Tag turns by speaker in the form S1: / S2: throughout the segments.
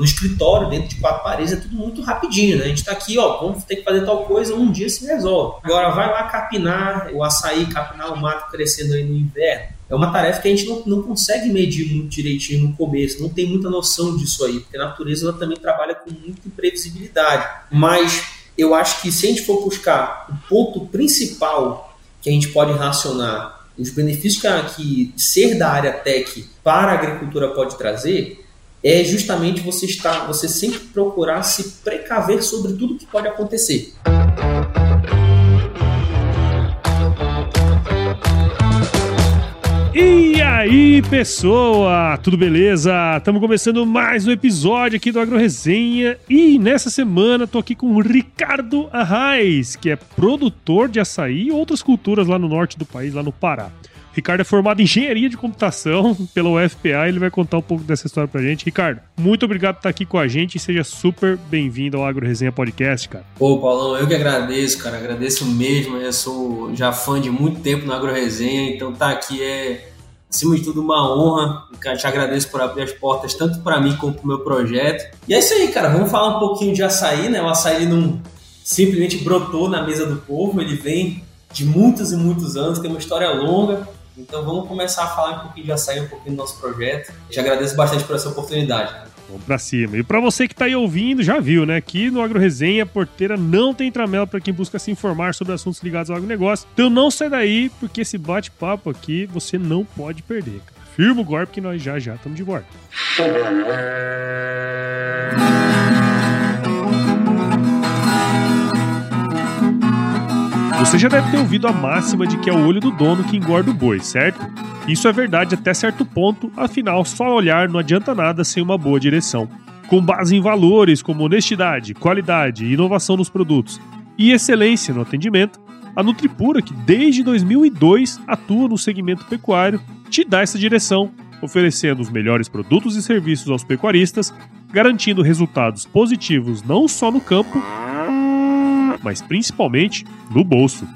S1: no escritório, dentro de quatro paredes, é tudo muito rapidinho, né? A gente está aqui, ó, vamos ter que fazer tal coisa, um dia se resolve. Agora vai lá capinar o açaí, capinar o mato crescendo aí no inverno. É uma tarefa que a gente não, não consegue medir muito direitinho no começo, não tem muita noção disso aí, porque a natureza ela também trabalha com muita imprevisibilidade. Mas eu acho que se a gente for buscar o ponto principal que a gente pode racionar os benefícios que, que ser da área tech para a agricultura pode trazer, é justamente você estar, você sempre procurar se precaver sobre tudo que pode acontecer.
S2: E aí, pessoa, tudo beleza? Estamos começando mais um episódio aqui do Agro Resenha e nessa semana tô aqui com o Ricardo Arraes, que é produtor de açaí e outras culturas lá no norte do país, lá no Pará. Ricardo é formado em engenharia de computação pela UFPA ele vai contar um pouco dessa história pra gente. Ricardo, muito obrigado por estar aqui com a gente e seja super bem-vindo ao Agro Resenha Podcast, cara.
S1: Pô, Paulão, eu que agradeço, cara. Agradeço mesmo. Eu sou já fã de muito tempo no Agro Resenha, então tá aqui é, acima de tudo, uma honra. Eu te agradeço por abrir as portas tanto para mim como pro meu projeto. E é isso aí, cara. Vamos falar um pouquinho de açaí, né? O açaí não simplesmente brotou na mesa do povo, ele vem de muitos e muitos anos, tem uma história longa. Então vamos começar a falar um pouquinho de açaí, um pouquinho do nosso projeto. Te agradeço bastante por essa oportunidade.
S2: Vamos pra cima. E para você que tá aí ouvindo, já viu, né? Aqui no Agro Resenha, a porteira não tem tramela para quem busca se informar sobre assuntos ligados ao agronegócio. Então não sai daí, porque esse bate-papo aqui você não pode perder. Firma o golpe que nós já já estamos de volta. Você já deve ter ouvido a máxima de que é o olho do dono que engorda o boi, certo? Isso é verdade até certo ponto, afinal, só olhar não adianta nada sem uma boa direção. Com base em valores como honestidade, qualidade, inovação nos produtos e excelência no atendimento, a Nutripura, que desde 2002 atua no segmento pecuário, te dá essa direção, oferecendo os melhores produtos e serviços aos pecuaristas, garantindo resultados positivos não só no campo, mas principalmente no bolso.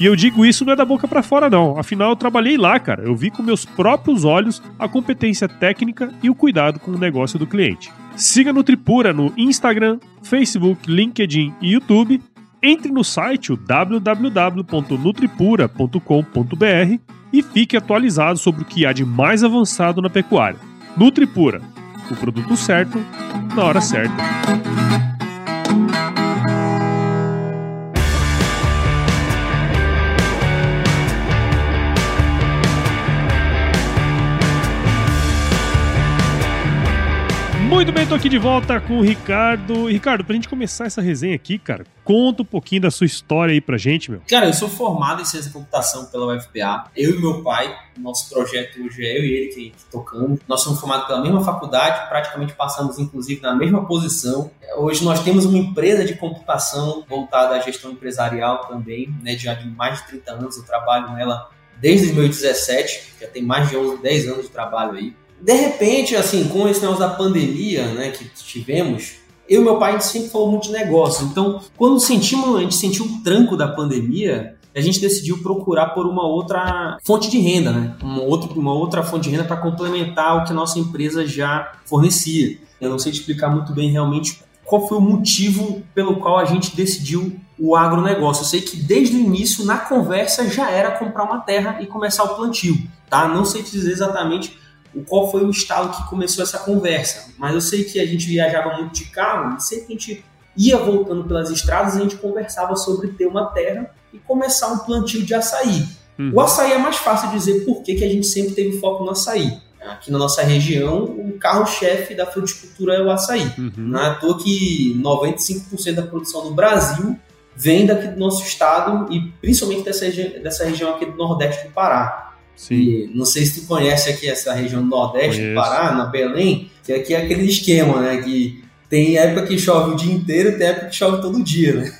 S2: E eu digo isso não é da boca para fora não, afinal eu trabalhei lá, cara. Eu vi com meus próprios olhos a competência técnica e o cuidado com o negócio do cliente. Siga Nutripura no Instagram, Facebook, LinkedIn e YouTube. Entre no site www.nutripura.com.br e fique atualizado sobre o que há de mais avançado na pecuária. Nutripura, o produto certo na hora certa. Muito bem, tô aqui de volta com o Ricardo. Ricardo, pra gente começar essa resenha aqui, cara, conta um pouquinho da sua história aí pra gente, meu.
S1: Cara, eu sou formado em ciência de computação pela UFPA. Eu e meu pai, nosso projeto hoje é eu e ele que tocamos. Nós somos formados pela mesma faculdade, praticamente passamos inclusive na mesma posição. Hoje nós temos uma empresa de computação voltada à gestão empresarial também, né, já de mais de 30 anos. Eu trabalho nela desde 2017, já tem mais de 11, 10 anos de trabalho aí. De repente, assim, com esse negócio da pandemia, né, que tivemos, eu e meu pai a gente sempre falou muito de negócio. Então, quando sentimos, a gente sentiu um tranco da pandemia, a gente decidiu procurar por uma outra fonte de renda, né? Uma outra, uma outra fonte de renda para complementar o que a nossa empresa já fornecia. Eu não sei te explicar muito bem realmente qual foi o motivo pelo qual a gente decidiu o agronegócio. Eu sei que desde o início, na conversa, já era comprar uma terra e começar o plantio, tá? Não sei te dizer exatamente o qual foi o estalo que começou essa conversa. Mas eu sei que a gente viajava muito de carro e sempre que a gente ia voltando pelas estradas, a gente conversava sobre ter uma terra e começar um plantio de açaí. Uhum. O açaí é mais fácil dizer por que, que a gente sempre teve foco no açaí. Aqui na nossa região, o carro-chefe da fruticultura é o açaí. Uhum. Não é à toa que 95% da produção do Brasil vem daqui do nosso estado e principalmente dessa, dessa região aqui do Nordeste do Pará. Sim. E não sei se tu conhece aqui essa região do Nordeste Conheço. do Pará, na Belém, que aqui é aquele esquema, né? Que tem época que chove o dia inteiro, tem época que chove todo dia, né?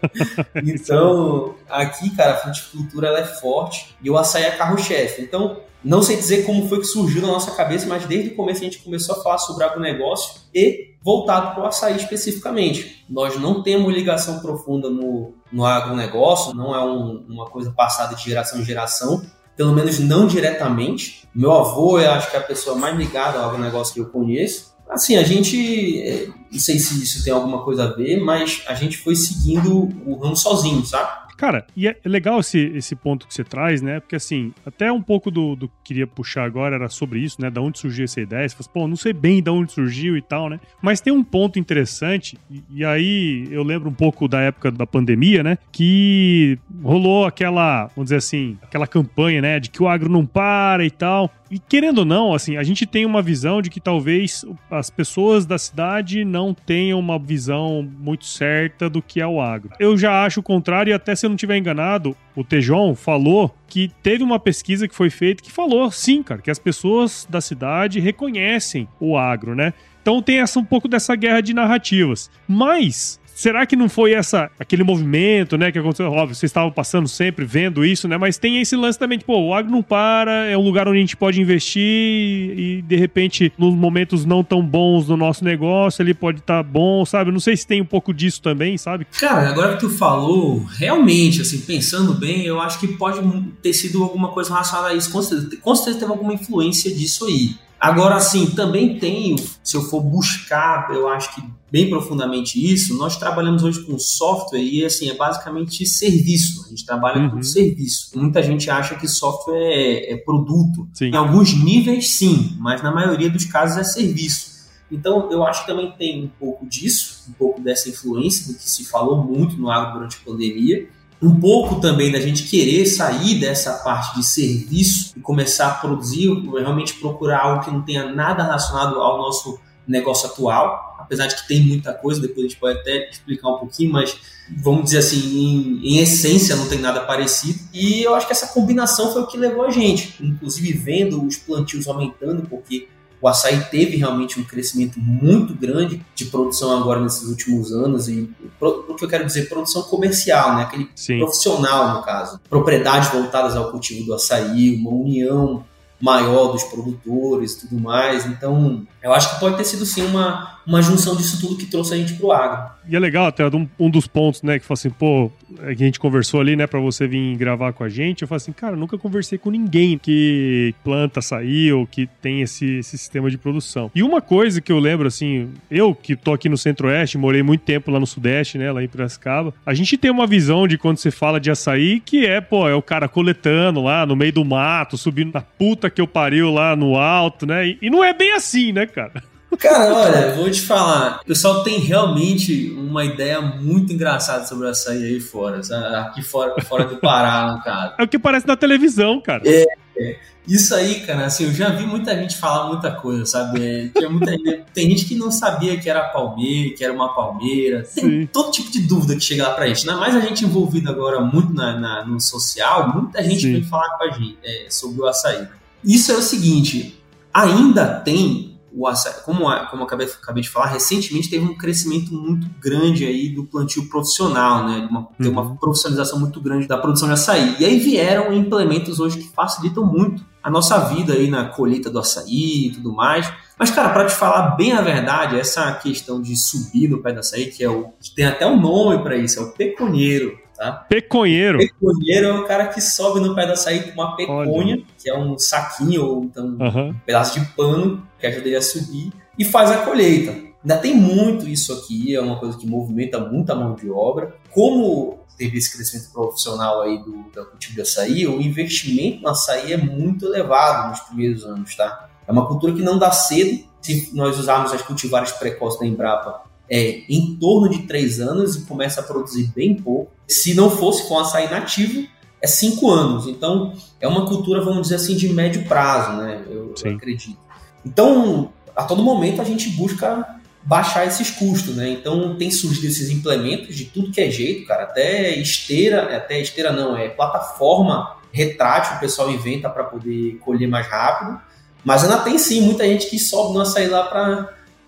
S1: então, aqui, cara, a fruticultura ela é forte e o açaí é carro-chefe. Então, não sei dizer como foi que surgiu na nossa cabeça, mas desde o começo a gente começou a falar sobre agronegócio e voltado para o açaí especificamente. Nós não temos ligação profunda no, no agronegócio, não é um, uma coisa passada de geração em geração, pelo menos não diretamente. Meu avô, eu acho que é a pessoa mais ligada ao negócio que eu conheço. Assim, a gente, é, não sei se isso tem alguma coisa a ver, mas a gente foi seguindo o ramo sozinho, sabe?
S2: Cara, e é legal esse, esse ponto que você traz, né? Porque assim, até um pouco do, do que queria puxar agora era sobre isso, né? Da onde surgiu essa ideia. Você fala, pô, não sei bem da onde surgiu e tal, né? Mas tem um ponto interessante, e, e, aí eu lembro um pouco da época da pandemia, né? Que rolou aquela, vamos dizer assim, aquela campanha, né? De que o agro não para e tal. E querendo ou não, assim, a gente tem uma visão de que talvez as pessoas da cidade não tenham uma visão muito certa do que é o agro. Eu já acho o contrário, e até se eu não estiver enganado, o Tejon falou que teve uma pesquisa que foi feita que falou, sim, cara, que as pessoas da cidade reconhecem o agro, né? Então tem essa um pouco dessa guerra de narrativas. Mas Será que não foi essa aquele movimento, né, que aconteceu? Óbvio, vocês estavam passando sempre vendo isso, né? Mas tem esse lance também, tipo, o agro não para, é um lugar onde a gente pode investir e de repente nos momentos não tão bons do nosso negócio, ele pode estar tá bom, sabe? Não sei se tem um pouco disso também, sabe?
S1: Cara, agora que tu falou, realmente, assim, pensando bem, eu acho que pode ter sido alguma coisa relacionada a isso. Com certeza, com certeza teve alguma influência disso aí. Agora, assim, também tenho, se eu for buscar, eu acho que bem profundamente isso, nós trabalhamos hoje com software e, assim, é basicamente serviço. A gente trabalha uhum. com serviço. Muita gente acha que software é, é produto. Sim. Em alguns níveis, sim, mas na maioria dos casos é serviço. Então, eu acho que também tem um pouco disso, um pouco dessa influência do que se falou muito no agro durante a pandemia um pouco também da gente querer sair dessa parte de serviço e começar a produzir, realmente procurar algo que não tenha nada relacionado ao nosso negócio atual, apesar de que tem muita coisa, depois a gente pode até explicar um pouquinho, mas vamos dizer assim, em, em, essência não tem nada parecido. E eu acho que essa combinação foi o que levou a gente, inclusive vendo os plantios aumentando, porque o açaí teve realmente um crescimento muito grande de produção agora nesses últimos anos e o que eu quero dizer produção comercial, né? Aquele Sim. profissional no caso, propriedades voltadas ao cultivo do açaí, uma união maior dos produtores, e tudo mais. Então, eu acho que pode ter sido sim uma, uma junção disso tudo que trouxe a gente pro agro.
S2: E é legal até um, um dos pontos, né, que foi assim, pô, é que a gente conversou ali, né, para você vir gravar com a gente. Eu falei assim, cara, nunca conversei com ninguém que planta açaí ou que tem esse, esse sistema de produção. E uma coisa que eu lembro, assim, eu que tô aqui no Centro-Oeste, morei muito tempo lá no Sudeste, né, lá em Piracicaba, a gente tem uma visão de quando você fala de açaí que é, pô, é o cara coletando lá no meio do mato, subindo na puta que eu pariu lá no alto, né? E, e não é bem assim, né, cara?
S1: Cara, olha, vou te falar. O pessoal tem realmente uma ideia muito engraçada sobre o açaí aí fora. Sabe? Aqui fora, fora do Pará, no caso.
S2: É o que parece na televisão, cara.
S1: É, é. Isso aí, cara, assim, eu já vi muita gente falar muita coisa, sabe? É, muita, tem gente que não sabia que era palmeira, que era uma palmeira. Tem Sim. todo tipo de dúvida que chega lá pra gente. Ainda mais a gente envolvido agora muito na, na no social, muita gente Sim. vem falar com a gente é, sobre o açaí. Isso é o seguinte, ainda tem o como, como eu acabei, acabei, de falar, recentemente teve um crescimento muito grande aí do plantio profissional, né? Uma, Tem uma uhum. profissionalização muito grande da produção de açaí. E aí vieram implementos hoje que facilitam muito a nossa vida aí na colheita do açaí e tudo mais. Mas, cara, para te falar bem a verdade, essa questão de subir no pé do açaí, que é o. tem até um nome para isso, é o peconeiro. Tá?
S2: Peconheiro.
S1: Peconheiro é o cara que sobe no pé do açaí com uma peconha, Olha. que é um saquinho ou então uhum. um pedaço de pano que ajuda ele a subir, e faz a colheita. Ainda tem muito isso aqui, é uma coisa que movimenta muita mão de obra. Como teve esse crescimento profissional aí do, do cultivo de açaí, o investimento no açaí é muito elevado nos primeiros anos, tá? É uma cultura que não dá cedo. Se nós usarmos as cultivares precoces da Embrapa, é, em torno de três anos e começa a produzir bem pouco. Se não fosse com açaí nativo, é cinco anos. Então, é uma cultura, vamos dizer assim, de médio prazo, né? Eu, eu acredito. Então, a todo momento a gente busca baixar esses custos, né? Então, tem surgido esses implementos de tudo que é jeito, cara. Até esteira, até esteira não, é plataforma retrátil o pessoal inventa para poder colher mais rápido. Mas ainda tem sim muita gente que sobe no açaí lá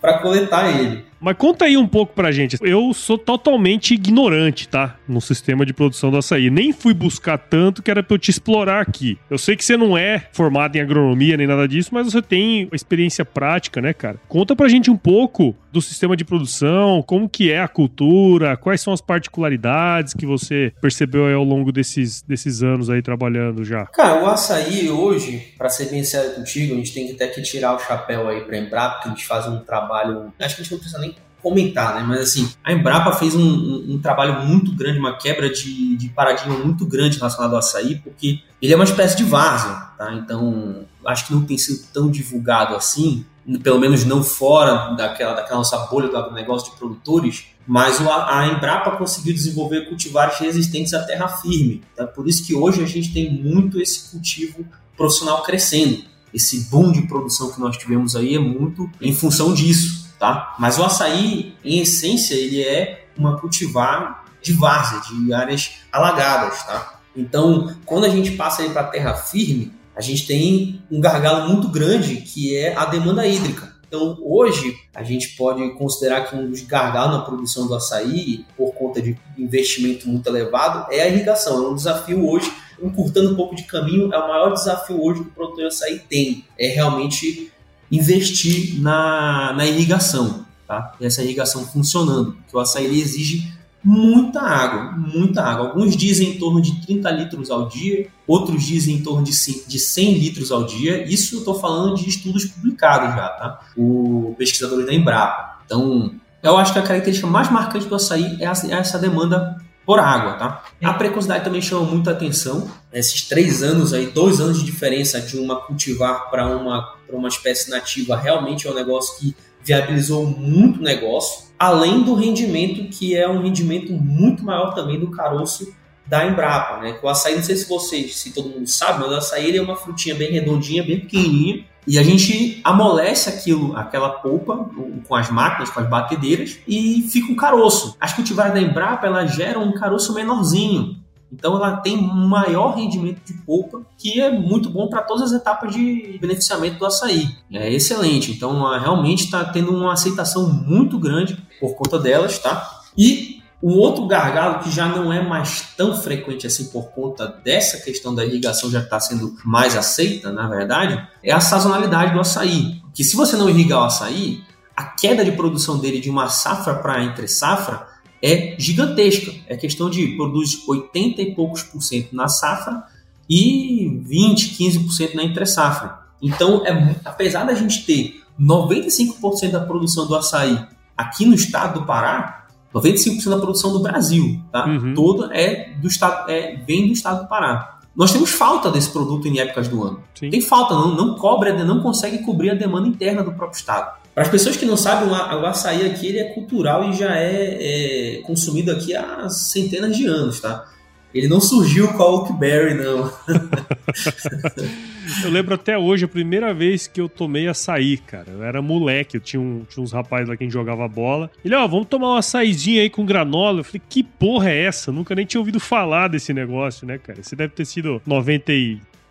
S1: para coletar ele.
S2: Mas conta aí um pouco pra gente. Eu sou totalmente ignorante, tá? No sistema de produção do açaí. Nem fui buscar tanto que era pra eu te explorar aqui. Eu sei que você não é formado em agronomia nem nada disso, mas você tem experiência prática, né, cara? Conta pra gente um pouco do sistema de produção, como que é a cultura, quais são as particularidades que você percebeu ao longo desses, desses anos aí trabalhando já.
S1: Cara, o açaí hoje, para ser bem sério contigo, a gente tem até que tirar o chapéu aí pra Embrapa, porque a gente faz um trabalho. Acho que a gente não precisa nem comentar, né? Mas assim, a Embrapa fez um, um, um trabalho muito grande, uma quebra de, de, paradigma muito grande relacionado ao açaí, porque ele é uma espécie de várzea, tá? Então, acho que não tem sido tão divulgado assim, pelo menos não fora daquela, daquela nossa bolha do negócio de produtores, mas a Embrapa conseguiu desenvolver cultivares resistentes à terra firme. Tá? Por isso que hoje a gente tem muito esse cultivo profissional crescendo. Esse boom de produção que nós tivemos aí é muito em função disso tá? Mas o açaí, em essência, ele é uma cultivar de várzea, de áreas alagadas, tá? Então, quando a gente passa para a terra firme, a gente tem um gargalo muito grande que é a demanda hídrica. Então, hoje, a gente pode considerar que um dos gargalos na produção do açaí, por conta de investimento muito elevado, é a irrigação. É um desafio hoje, encurtando um pouco de caminho, é o maior desafio hoje que o produtor de açaí tem. É realmente investir na, na irrigação, tá? Essa irrigação funcionando, porque o açaí exige muita água, muita água. Alguns dizem em torno de 30 litros ao dia, outros dizem em torno de 100 litros ao dia. Isso eu estou falando de estudos publicados já, tá? O pesquisador da Embrapa. Então, eu acho que a característica mais marcante do açaí é essa demanda por água, tá? A precocidade também chama muita atenção. Esses três anos aí, dois anos de diferença de uma cultivar para uma, uma espécie nativa, realmente é um negócio que viabilizou muito negócio, além do rendimento, que é um rendimento muito maior também do caroço da Embrapa, né? O açaí, não sei se vocês, se todo mundo sabe, mas o açaí é uma frutinha bem redondinha, bem pequenininha, e a gente amolece aquilo, aquela polpa com as máquinas, com as batedeiras e fica um caroço. As cultivares da Embrapa elas geram um caroço menorzinho. Então ela tem um maior rendimento de polpa, que é muito bom para todas as etapas de beneficiamento do açaí. É excelente. Então realmente está tendo uma aceitação muito grande por conta delas, tá? E um outro gargalo que já não é mais tão frequente assim por conta dessa questão da irrigação já está sendo mais aceita, na verdade, é a sazonalidade do açaí. Que se você não irrigar o açaí, a queda de produção dele de uma safra para entre safra é gigantesca. É questão de produz 80 e poucos por cento na safra e 20, 15% na entre safra. Então, é, apesar da gente ter 95% da produção do açaí aqui no estado do Pará, 95% da produção do Brasil, tá? Uhum. Toda é do estado, é, vem do estado do Pará. Nós temos falta desse produto em épocas do ano. Sim. Tem falta, não, não cobre, não consegue cobrir a demanda interna do próprio estado. Para as pessoas que não sabem, o açaí aqui ele é cultural e já é, é consumido aqui há centenas de anos, tá? Ele não surgiu com a Oakberry, não.
S2: eu lembro até hoje, a primeira vez que eu tomei açaí, cara. Eu era moleque, eu tinha, um, tinha uns rapazes lá que jogava bola. Ele, ó, oh, vamos tomar um açaizinho aí com granola. Eu falei, que porra é essa? Eu nunca nem tinha ouvido falar desse negócio, né, cara? Esse deve ter sido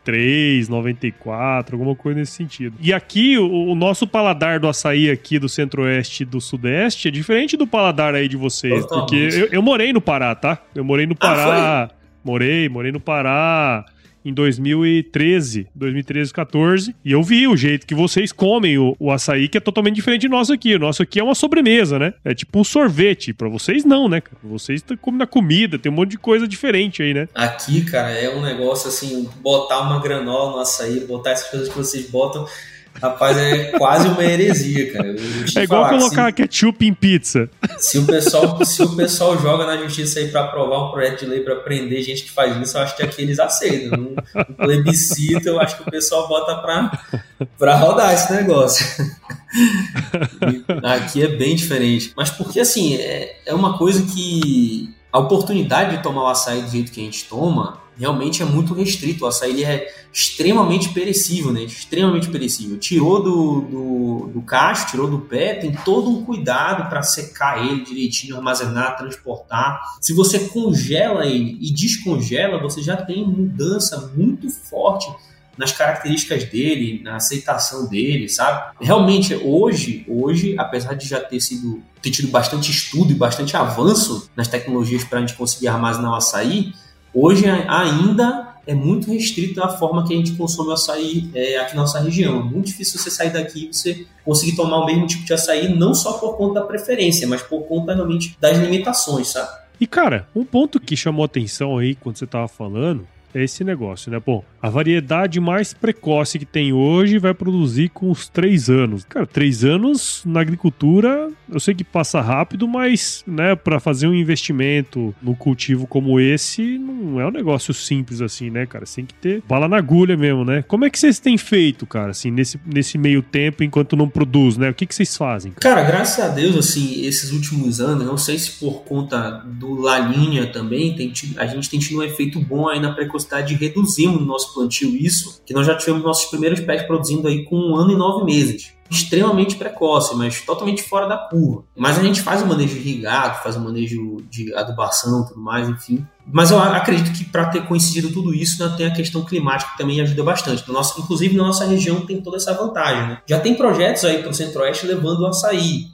S2: 93, 94, alguma coisa nesse sentido. E aqui, o, o nosso paladar do açaí aqui do centro-oeste e do sudeste é diferente do paladar aí de vocês. Totalmente. Porque eu, eu, morei no Pará, tá? Eu morei no ah, Pará. Ah, morei, morei no Pará em 2013, 2013, 14, e eu vi o jeito que vocês comem o, o açaí, que é totalmente diferente do nosso aqui. O nosso aqui é uma sobremesa, né? É tipo um sorvete. Para vocês, não, né? Vocês comem na comida, tem um monte de coisa diferente aí, né?
S1: Aqui, cara, é um negócio assim, botar uma granola no açaí, botar essas coisas que vocês botam Rapaz, é quase uma heresia, cara.
S2: É igual falar, colocar se, ketchup em pizza.
S1: Se o, pessoal, se o pessoal joga na justiça aí para aprovar um projeto de lei para prender gente que faz isso, eu acho que aqui eles aceitam. Um, um plebiscito, eu acho que o pessoal bota para rodar esse negócio. aqui é bem diferente. Mas porque, assim, é, é uma coisa que a oportunidade de tomar o açaí do jeito que a gente toma realmente é muito restrito. O açaí ele é extremamente perecível, né? Extremamente perecível. Tirou do, do, do cacho, tirou do pé, tem todo um cuidado para secar ele direitinho, armazenar, transportar. Se você congela ele e descongela, você já tem mudança muito forte nas características dele, na aceitação dele, sabe? Realmente, hoje, hoje, apesar de já ter sido ter tido bastante estudo e bastante avanço nas tecnologias para a gente conseguir armazenar o açaí, hoje ainda é muito restrito a forma que a gente consome o açaí é, aqui na nossa região. É muito difícil você sair daqui e você conseguir tomar o mesmo tipo de açaí, não só por conta da preferência, mas por conta realmente das limitações, sabe?
S2: E cara, um ponto que chamou atenção aí quando você tava falando é esse negócio, né? Bom, a variedade mais precoce que tem hoje vai produzir com os três anos. Cara, três anos na agricultura, eu sei que passa rápido, mas, né, para fazer um investimento no cultivo como esse, não é um negócio simples assim, né, cara? Você tem que ter bala na agulha mesmo, né? Como é que vocês têm feito, cara, assim, nesse, nesse meio tempo, enquanto não produz, né? O que, que vocês fazem?
S1: Cara? cara, graças a Deus, assim, esses últimos anos, não sei se por conta do La Linha também, tem a gente tem tido um efeito bom aí na precocidade, reduzimos o nosso plantio isso, que nós já tivemos nossos primeiros pés produzindo aí com um ano e nove meses. Extremamente precoce, mas totalmente fora da curva. Mas a gente faz o manejo irrigado, faz o manejo de adubação tudo mais, enfim. Mas eu acredito que para ter coincidido tudo isso, né, tem a questão climática que também ajuda bastante. No nosso, inclusive, na nossa região tem toda essa vantagem. Né? Já tem projetos aí para o Centro-Oeste levando o açaí.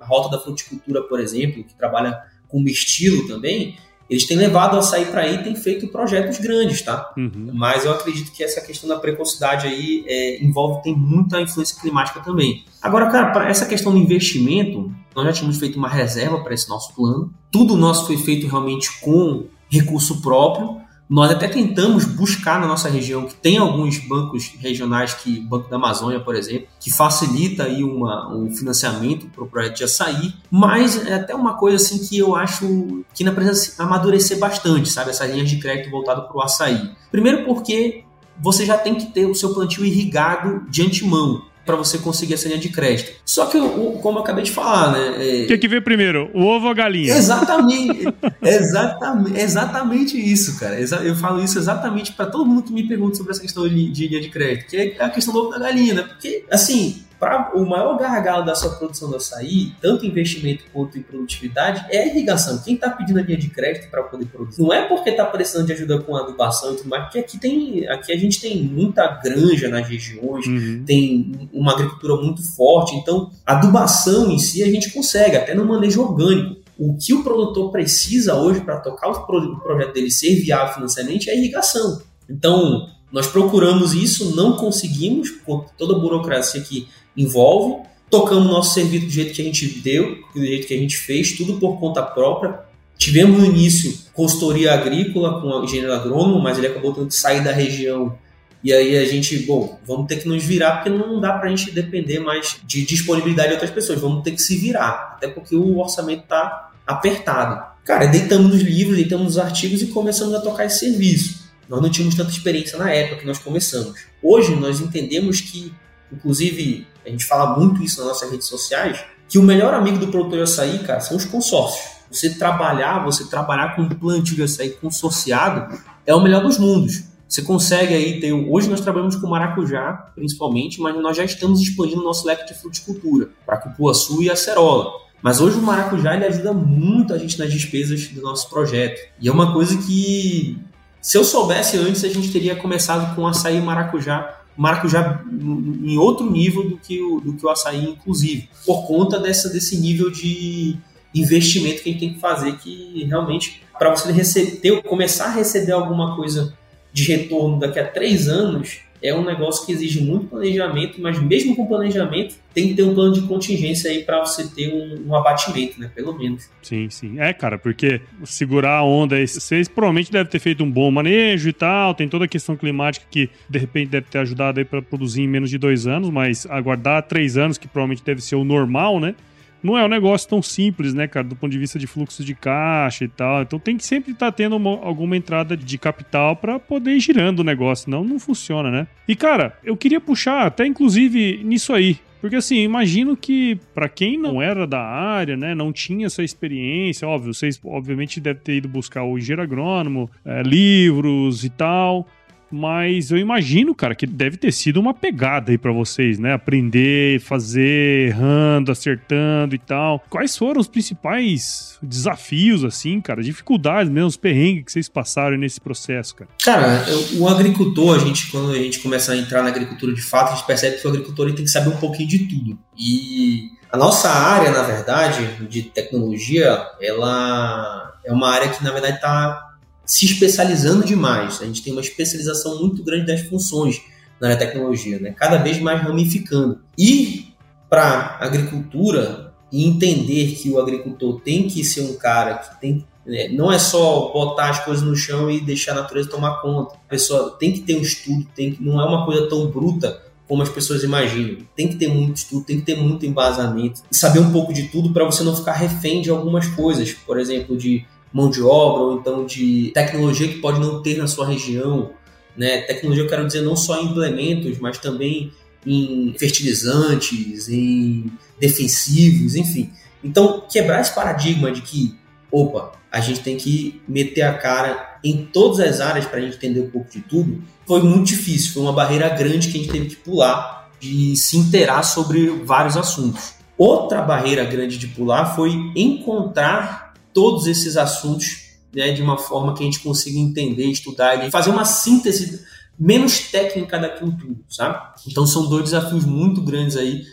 S1: A Rota da Fruticultura, por exemplo, que trabalha com estilo também, eles têm levado a sair para aí e têm feito projetos grandes, tá? Uhum. Mas eu acredito que essa questão da precocidade aí é, envolve, tem muita influência climática também. Agora, cara, para essa questão do investimento, nós já tínhamos feito uma reserva para esse nosso plano. Tudo nosso foi feito realmente com recurso próprio. Nós até tentamos buscar na nossa região, que tem alguns bancos regionais, que o Banco da Amazônia, por exemplo, que facilita aí uma, um financiamento para o projeto de açaí, mas é até uma coisa assim que eu acho que ainda precisa amadurecer bastante, sabe? Essas linhas de crédito voltado para o açaí. Primeiro porque você já tem que ter o seu plantio irrigado de antemão para você conseguir essa linha de crédito. Só que, como eu acabei de falar, né?
S2: É... O que, que veio primeiro, o ovo ou a galinha?
S1: Exatamente, exatamente, exatamente isso, cara. Eu falo isso exatamente para todo mundo que me pergunta sobre essa questão de, de linha de crédito, que é a questão do ovo da galinha, né? Porque, assim, para o maior gargalo da sua produção do açaí, tanto em investimento quanto em produtividade, é a irrigação. Quem está pedindo a linha de crédito para poder produzir? Não é porque está precisando de ajuda com adubação e tudo mais, porque aqui, tem, aqui a gente tem muita granja nas regiões, uhum. tem uma agricultura muito forte, então adubação em si a gente consegue, até no manejo orgânico. O que o produtor precisa hoje para tocar o projeto dele ser viável financeiramente é a irrigação. Então, nós procuramos isso, não conseguimos, por toda a burocracia que envolve. Tocamos nosso serviço do jeito que a gente deu, do jeito que a gente fez, tudo por conta própria. Tivemos no início consultoria agrícola com o engenheiro agrônomo, mas ele acabou tendo que sair da região. E aí a gente, bom, vamos ter que nos virar, porque não dá para a gente depender mais de disponibilidade de outras pessoas. Vamos ter que se virar, até porque o orçamento está apertado. Cara, deitamos nos livros, deitamos nos artigos e começamos a tocar esse serviço. Nós não tínhamos tanta experiência na época que nós começamos. Hoje nós entendemos que, inclusive, a gente fala muito isso nas nossas redes sociais, que o melhor amigo do produtor de açaí, cara, são os consórcios. Você trabalhar, você trabalhar com um plantio de açaí consorciado é o melhor dos mundos. Você consegue aí ter. Hoje nós trabalhamos com maracujá, principalmente, mas nós já estamos expandindo o nosso leque de fruticultura para cupuaçu e acerola. Mas hoje o maracujá ele ajuda muito a gente nas despesas do nosso projeto. E é uma coisa que, se eu soubesse antes, a gente teria começado com açaí e maracujá maracujá em outro nível do que o, do que o açaí, inclusive, por conta dessa, desse nível de investimento que a gente tem que fazer, que realmente, para você receber, começar a receber alguma coisa de retorno daqui a três anos, é um negócio que exige muito planejamento, mas mesmo com planejamento, tem que ter um plano de contingência aí para você ter um, um, abatimento, né? Pelo menos.
S2: Sim, sim. É, cara, porque segurar a onda vocês provavelmente devem ter feito um bom manejo e tal, tem toda a questão climática que de repente deve ter ajudado aí para produzir em menos de dois anos, mas aguardar três anos, que provavelmente deve ser o normal, né? Não é um negócio tão simples, né, cara, do ponto de vista de fluxo de caixa e tal. Então tem que sempre estar tá tendo uma, alguma entrada de capital para poder ir girando o negócio, senão não funciona, né? E cara, eu queria puxar até inclusive nisso aí. Porque assim, imagino que para quem não era da área, né, não tinha essa experiência, óbvio, vocês obviamente devem ter ido buscar o engenheiro agrônomo, é, livros e tal. Mas eu imagino, cara, que deve ter sido uma pegada aí para vocês, né? Aprender, fazer, errando, acertando e tal. Quais foram os principais desafios, assim, cara? Dificuldades mesmo, os perrengues que vocês passaram nesse processo, cara?
S1: Cara, o agricultor, a gente, quando a gente começa a entrar na agricultura de fato, a gente percebe que o agricultor tem que saber um pouquinho de tudo. E a nossa área, na verdade, de tecnologia, ela é uma área que, na verdade, está se especializando demais. A gente tem uma especialização muito grande das funções na tecnologia, né? cada vez mais ramificando. E para a agricultura, e entender que o agricultor tem que ser um cara que tem né, não é só botar as coisas no chão e deixar a natureza tomar conta. A pessoa tem que ter um estudo, tem que, não é uma coisa tão bruta como as pessoas imaginam. Tem que ter muito estudo, tem que ter muito embasamento e saber um pouco de tudo para você não ficar refém de algumas coisas, por exemplo, de mão de obra ou então de tecnologia que pode não ter na sua região. Né? Tecnologia eu quero dizer não só em implementos, mas também em fertilizantes, em defensivos, enfim. Então, quebrar esse paradigma de que, opa, a gente tem que meter a cara em todas as áreas para a gente entender um pouco de tudo, foi muito difícil. Foi uma barreira grande que a gente teve que pular de se inteirar sobre vários assuntos. Outra barreira grande de pular foi encontrar todos esses assuntos né, de uma forma que a gente consiga entender, estudar e fazer uma síntese menos técnica daquilo tudo, sabe? Então são dois desafios muito grandes aí,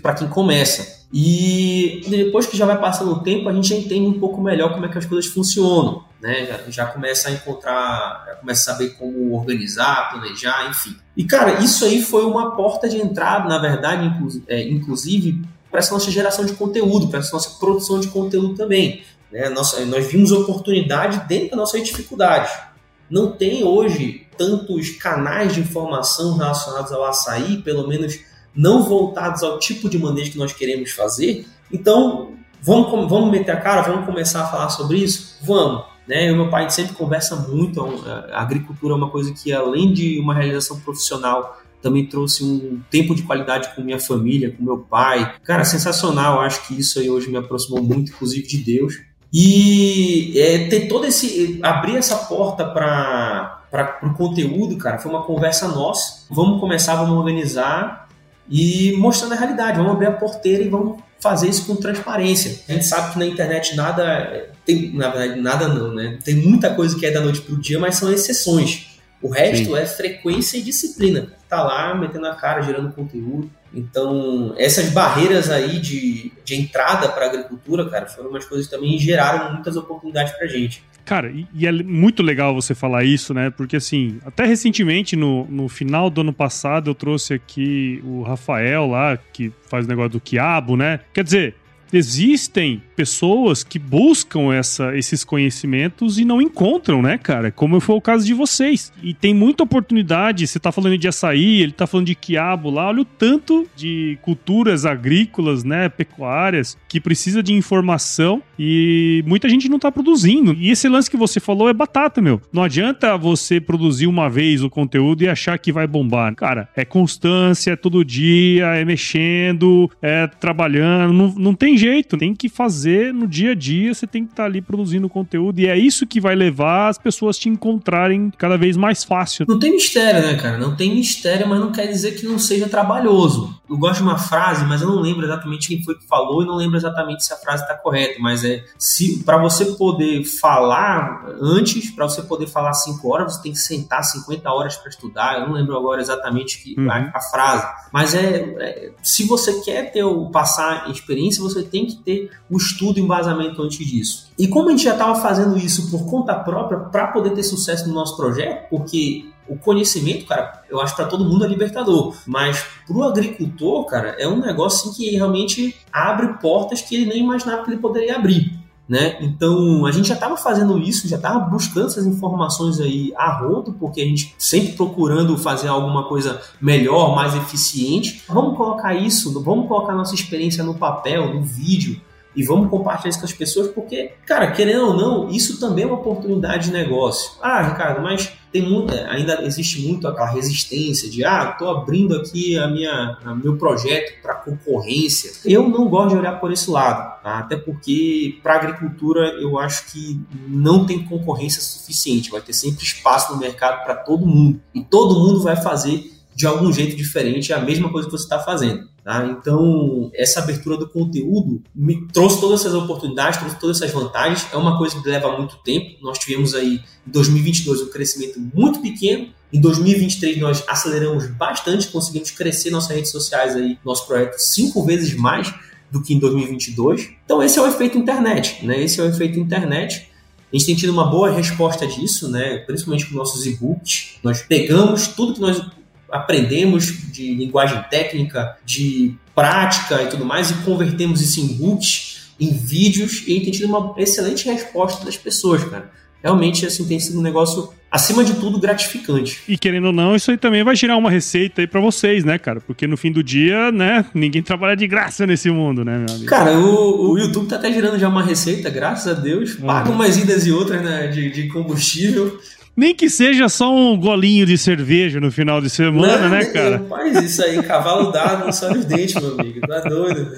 S1: para quem começa. E depois que já vai passando o tempo, a gente já entende um pouco melhor como é que as coisas funcionam, né? Já, já começa a encontrar, já começa a saber como organizar, planejar, enfim. E cara, isso aí foi uma porta de entrada, na verdade, inclu é, inclusive para essa nossa geração de conteúdo, para essa nossa produção de conteúdo também. Né? Nós, vimos oportunidade dentro da nossa dificuldade. Não tem hoje tantos canais de informação relacionados ao açaí, pelo menos não voltados ao tipo de manejo que nós queremos fazer. Então, vamos, vamos meter a cara, vamos começar a falar sobre isso? Vamos. Né? Eu meu pai sempre conversa muito. A agricultura é uma coisa que, além de uma realização profissional, também trouxe um tempo de qualidade com minha família, com meu pai. Cara, sensacional. Acho que isso aí hoje me aproximou muito, inclusive, de Deus. E é, ter todo esse. abrir essa porta para o conteúdo, cara, foi uma conversa nossa. Vamos começar, vamos organizar e mostrando a realidade. Vamos abrir a porteira e vamos fazer isso com transparência. A gente sabe que na internet nada. Tem, na verdade, nada não, né? Tem muita coisa que é da noite para o dia, mas são exceções. O resto Sim. é frequência e disciplina. Tá lá metendo a cara, gerando conteúdo. Então, essas barreiras aí de, de entrada para a agricultura, cara, foram umas coisas que também geraram muitas oportunidades para gente.
S2: Cara, e, e, é muito legal você falar isso, né? Porque, assim, até recentemente, no, no final do ano passado, eu trouxe aqui o Rafael lá, que faz o negócio do quiabo, né? Quer dizer, existem pessoas que buscam essa, esses conhecimentos e não encontram, né, cara? Como foi o caso de vocês. E tem muita oportunidade. Você tá falando de açaí, ele tá falando de quiabo lá. Olha o tanto de culturas agrícolas, né, pecuárias, que precisa de informação e muita gente não tá produzindo. E esse lance que você falou é batata, meu. Não adianta você produzir uma vez o conteúdo e achar que vai bombar. Cara, é constância, é todo dia, é mexendo, é trabalhando. Não, não tem jeito, tem que fazer no dia a dia, você tem que estar tá ali produzindo conteúdo e é isso que vai levar as pessoas te encontrarem cada vez mais fácil.
S1: Não tem mistério, né, cara? Não tem mistério, mas não quer dizer que não seja trabalhoso. Eu gosto de uma frase, mas eu não lembro exatamente quem foi que falou e não lembro exatamente se a frase está correta, mas é se para você poder falar antes, para você poder falar 5 horas, você tem que sentar 50 horas para estudar. Eu não lembro agora exatamente que, uhum. a, a, frase, mas é, é, se você quer ter o passar experiência, você tem que ter o estudo e embasamento antes disso. E como a gente já estava fazendo isso por conta própria para poder ter sucesso no nosso projeto, porque o conhecimento, cara, eu acho para todo mundo é libertador, mas para o agricultor, cara, é um negócio assim, que realmente abre portas que ele nem imaginava que ele poderia abrir. Né? Então a gente já estava fazendo isso, já estava buscando essas informações aí a rodo, porque a gente sempre procurando fazer alguma coisa melhor, mais eficiente. Vamos colocar isso, vamos colocar nossa experiência no papel, no vídeo, e vamos compartilhar isso com as pessoas, porque, cara, querendo ou não, isso também é uma oportunidade de negócio. Ah, Ricardo, mas tem muito, é, ainda existe muito aquela resistência de ah, estou abrindo aqui a minha, a meu projeto para concorrência. Eu não gosto de olhar por esse lado, tá? até porque para agricultura eu acho que não tem concorrência suficiente, vai ter sempre espaço no mercado para todo mundo e todo mundo vai fazer de algum jeito diferente a mesma coisa que você está fazendo. Tá? Então, essa abertura do conteúdo me trouxe todas essas oportunidades, trouxe todas essas vantagens. É uma coisa que leva muito tempo. Nós tivemos aí em 2022 um crescimento muito pequeno. Em 2023 nós aceleramos bastante, conseguimos crescer nossas redes sociais aí, nosso projeto cinco vezes mais do que em 2022. Então esse é o efeito internet, né? Esse é o efeito internet. A gente tem tido uma boa resposta disso, né? Principalmente com nossos e-books. Nós pegamos tudo que nós aprendemos de linguagem técnica, de prática e tudo mais, e convertemos isso em books, em vídeos, e tem tido uma excelente resposta das pessoas, cara. Realmente, assim, tem sido um negócio, acima de tudo, gratificante.
S2: E querendo ou não, isso aí também vai gerar uma receita aí para vocês, né, cara? Porque no fim do dia, né, ninguém trabalha de graça nesse mundo, né, meu amigo?
S1: Cara, o, o YouTube tá até gerando já uma receita, graças a Deus. Paga umas idas e outras né, de, de combustível.
S2: Nem que seja só um golinho de cerveja no final de semana, não, né, cara?
S1: Faz isso aí, cavalo não só os dentes, meu amigo. Tá doido?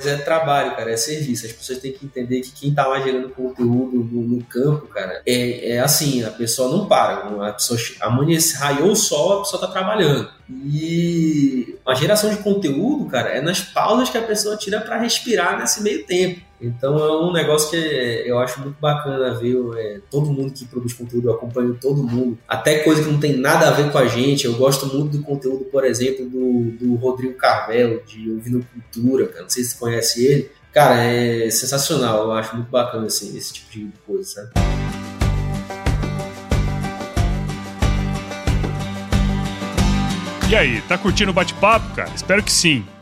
S1: Mas é trabalho, cara, é serviço. As pessoas têm que entender que quem tá lá gerando conteúdo no, no campo, cara, é, é, assim, a pessoa não para. A pessoa amanhece, raiou o sol, a pessoa tá trabalhando. E a geração de conteúdo, cara, é nas pausas que a pessoa tira para respirar nesse meio tempo. Então é um negócio que eu acho muito bacana ver é, todo mundo que produz conteúdo, eu acompanho todo mundo, até coisa que não tem nada a ver com a gente. Eu gosto muito do conteúdo, por exemplo, do, do Rodrigo Carvel, de Ouvindo Cultura, cara. Não sei se você conhece ele. Cara, é sensacional, eu acho muito bacana assim, esse tipo de coisa, sabe?
S2: E aí, tá curtindo o bate-papo, cara? Espero que sim.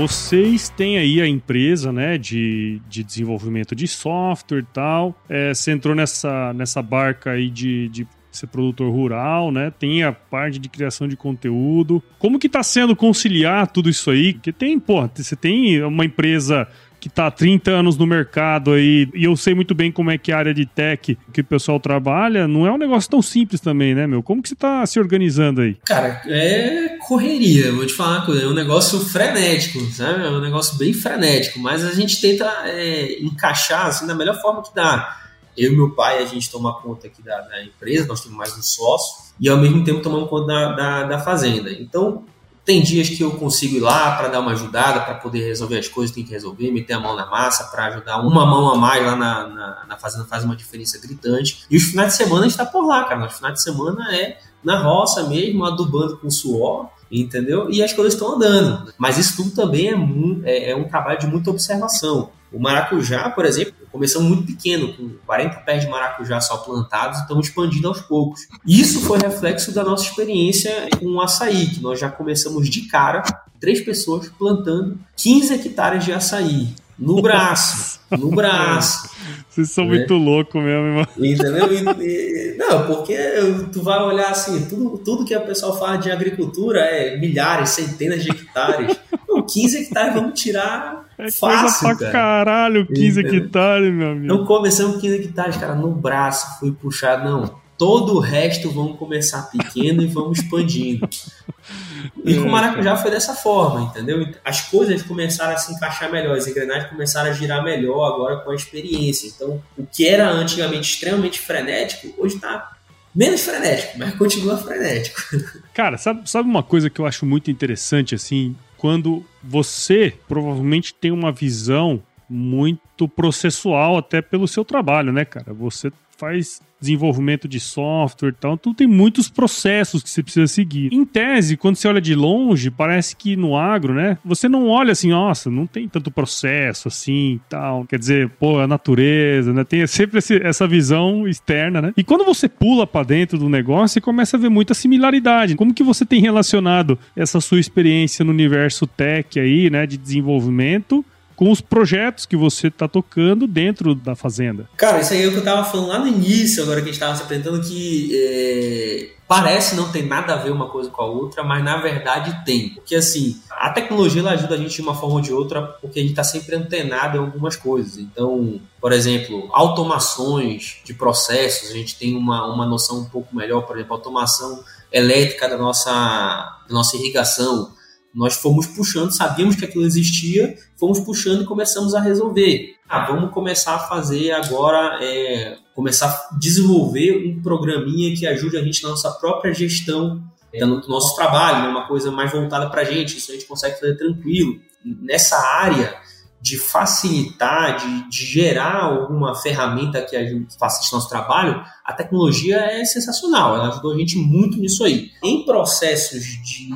S2: Vocês têm aí a empresa né, de, de desenvolvimento de software e tal. É, você entrou nessa, nessa barca aí de, de ser produtor rural, né? Tem a parte de criação de conteúdo. Como que tá sendo conciliar tudo isso aí? Porque tem, pô, você tem uma empresa que está há 30 anos no mercado aí, e eu sei muito bem como é que a área de tech que o pessoal trabalha, não é um negócio tão simples também, né, meu? Como que você está se organizando aí?
S1: Cara, é correria, vou te falar uma coisa, é um negócio frenético, sabe? É um negócio bem frenético, mas a gente tenta é, encaixar assim da melhor forma que dá eu e meu pai, a gente toma conta aqui da, da empresa, nós temos mais um sócio, e ao mesmo tempo tomamos conta da, da, da fazenda. Então, tem dias que eu consigo ir lá para dar uma ajudada, para poder resolver as coisas que tem que resolver, meter a mão na massa, para ajudar uma mão a mais lá na, na, na, fazenda faz uma diferença gritante. E os finais de semana a gente está por lá, cara. Os finais de semana é na roça mesmo, adubando com suor, entendeu? E as coisas estão andando. Mas isso tudo também é, é, é um trabalho de muita observação. O maracujá, por exemplo, começamos muito pequeno, com 40 pés de maracujá só plantados e estamos expandindo aos poucos. Isso foi reflexo da nossa experiência com o açaí, que nós já começamos de cara, três pessoas plantando 15 hectares de açaí. No braço, no braço.
S2: Vocês são né? muito loucos mesmo, irmão.
S1: Entendeu? E, e, não, porque tu vai olhar assim, tudo, tudo que a pessoa fala de agricultura é milhares, centenas de hectares. 15 hectares vamos tirar
S2: É
S1: fácil,
S2: coisa pra
S1: cara.
S2: caralho, 15
S1: Entendeu?
S2: hectares, meu amigo.
S1: Não começamos 15 hectares, cara, no braço, fui puxado, não. Todo o resto vamos começar pequeno e vamos expandindo. E com o maracujá foi dessa forma, entendeu? As coisas começaram a se encaixar melhor, as engrenagens começaram a girar melhor agora com a experiência. Então, o que era antigamente extremamente frenético, hoje está menos frenético, mas continua frenético.
S2: Cara, sabe, sabe uma coisa que eu acho muito interessante, assim? Quando você provavelmente tem uma visão muito processual, até pelo seu trabalho, né, cara? Você faz desenvolvimento de software e tal, então tem muitos processos que você precisa seguir. Em tese, quando você olha de longe, parece que no agro, né, você não olha assim, nossa, não tem tanto processo assim e tal. Quer dizer, pô, a natureza, né, tem sempre esse- essa visão externa, né? E quando você pula pra dentro do negócio, você começa a ver muita similaridade. Como que você tem relacionado essa sua experiência no universo tech aí, né, de desenvolvimento com os projetos que você está tocando dentro da fazenda.
S1: Cara, isso aí é o que eu tava falando lá no início, agora que a gente tava se apresentando, que é, parece não ter nada a ver uma coisa com a outra, mas na verdade tem. Porque assim, a tecnologia ela ajuda a gente de uma forma ou de outra, porque a gente está sempre antenado em algumas coisas. Então, por exemplo, automações de processos, a gente tem uma, uma noção um pouco melhor, por exemplo, automação elétrica da nossa, da nossa irrigação. Nós fomos puxando, sabíamos que aquilo existia, fomos puxando e começamos a resolver. Ah, vamos começar a fazer agora, é, começar a desenvolver um programinha que ajude a gente na nossa própria gestão é, do nosso trabalho, né? uma coisa mais voltada para a gente, isso a gente consegue fazer tranquilo. Nessa área de facilitar, de, de gerar alguma ferramenta que a gente facilite nosso trabalho, a tecnologia é sensacional, ela ajudou a gente muito nisso aí. Em processos de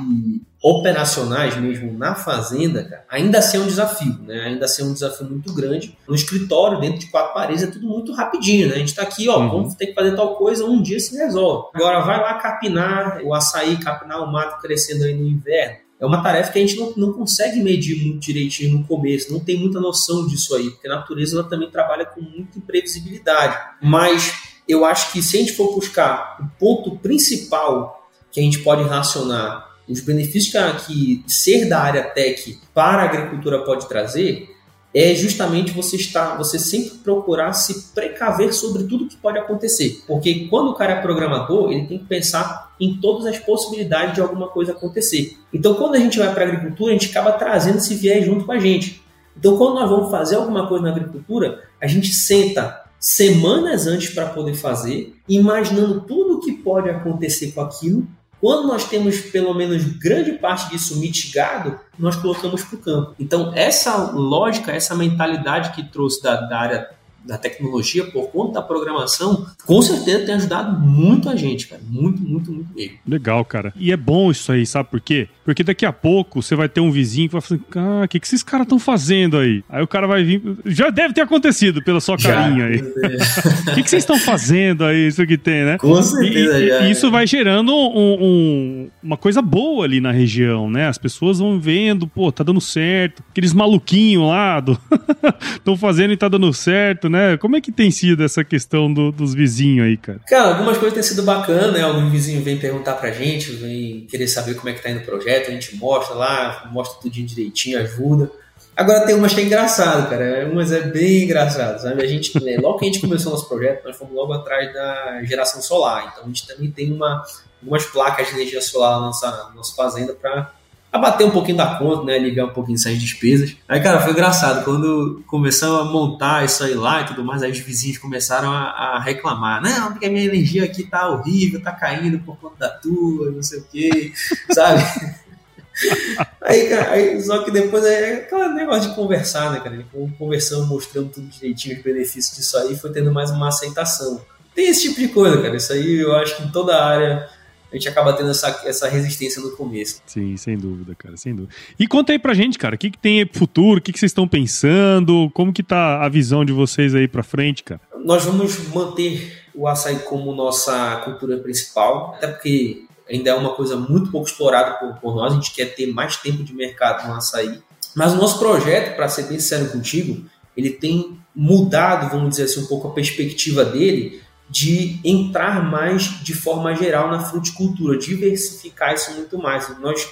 S1: operacionais mesmo na fazenda, cara, ainda assim é um desafio, né? Ainda assim é um desafio muito grande. No escritório, dentro de quatro paredes, é tudo muito rapidinho, né? A gente tá aqui, ó,
S2: Uhum.
S1: vamos ter que fazer tal coisa, um dia se resolve. Agora vai lá capinar o açaí, capinar o mato crescendo aí no inverno. É uma tarefa que a gente não, não consegue medir muito direitinho no começo, não tem muita noção disso aí, porque a natureza ela também trabalha com muita imprevisibilidade. Mas eu acho que se a gente for buscar o ponto principal que a gente pode relacionar os benefícios que, ser da área tech para a agricultura pode trazer, é justamente você estar, você sempre procurar se precaver sobre tudo que pode acontecer. Porque quando o cara é programador, ele tem que pensar em todas as possibilidades de alguma coisa acontecer. Então, quando a gente vai para a agricultura, a gente acaba trazendo esse viés junto com a gente. Então, quando nós vamos fazer alguma coisa na agricultura, a gente senta semanas antes para poder fazer, imaginando tudo o que pode acontecer com aquilo. Quando nós temos pelo menos grande parte disso mitigado, nós colocamos para o campo. Então, essa lógica, essa mentalidade que trouxe da, da área da tecnologia por conta da programação, com certeza tem ajudado muito a gente, cara. Muito, muito, muito mesmo.
S2: Legal, cara. E é bom isso aí, sabe por quê? Porque daqui a pouco você vai ter um vizinho que vai falar assim, ah, o que, que esses caras estão fazendo aí? Aí o cara vai vir. Já deve ter acontecido pela sua carinha aí. O que, que vocês estão fazendo aí? Isso que tem, né?
S1: Com certeza
S2: e-
S1: já.
S2: e isso vai gerando um- um- uma coisa boa ali na região, né? As pessoas vão vendo, pô, tá dando certo. Aqueles maluquinhos lá estão fazendo e tá dando certo, né? Como é que tem sido essa questão do- dos vizinhos aí, cara?
S1: Cara, algumas coisas têm sido bacanas, né? Algum vizinho vem perguntar pra gente, vem querer saber como é que tá indo o projeto, a gente mostra lá, mostra tudinho direitinho, ajuda. Agora tem umas que é engraçado, cara. Umas é bem engraçado, sabe? A gente, né, logo que a gente começou nosso projeto, nós fomos logo atrás da geração solar. Então a gente também tem uma, algumas placas de energia solar na nossa, nossa fazenda para abater um pouquinho da conta, né? Aliviar um pouquinho essas despesas. Aí, cara, foi engraçado. Quando começamos a montar isso aí lá e tudo mais, aí os vizinhos começaram a, a reclamar. Não, porque a minha energia aqui tá horrível, tá caindo por conta da tua, não sei o quê, sabe? Aí, cara, aí, só que depois é aquele negócio de conversar, né, cara? Conversando, mostrando tudo direitinho, os benefícios disso aí, foi tendo mais uma aceitação. Tem esse tipo de coisa, cara. Isso aí eu acho que em toda a área a gente acaba tendo essa, essa resistência no começo.
S2: Sim, sem dúvida, cara, sem dúvida. E conta aí pra gente, cara, o que, que tem aí pro futuro, o que, que vocês estão pensando, como que tá a visão de vocês aí pra frente, cara?
S1: Nós vamos manter o açaí como nossa cultura principal, até porque ainda é uma coisa muito pouco explorada por, por nós, a gente quer ter mais tempo de mercado no açaí. Mas o nosso projeto, para ser bem sincero contigo, ele tem mudado, vamos dizer assim, um pouco a perspectiva dele de entrar mais de forma geral na fruticultura, diversificar isso muito mais. Nós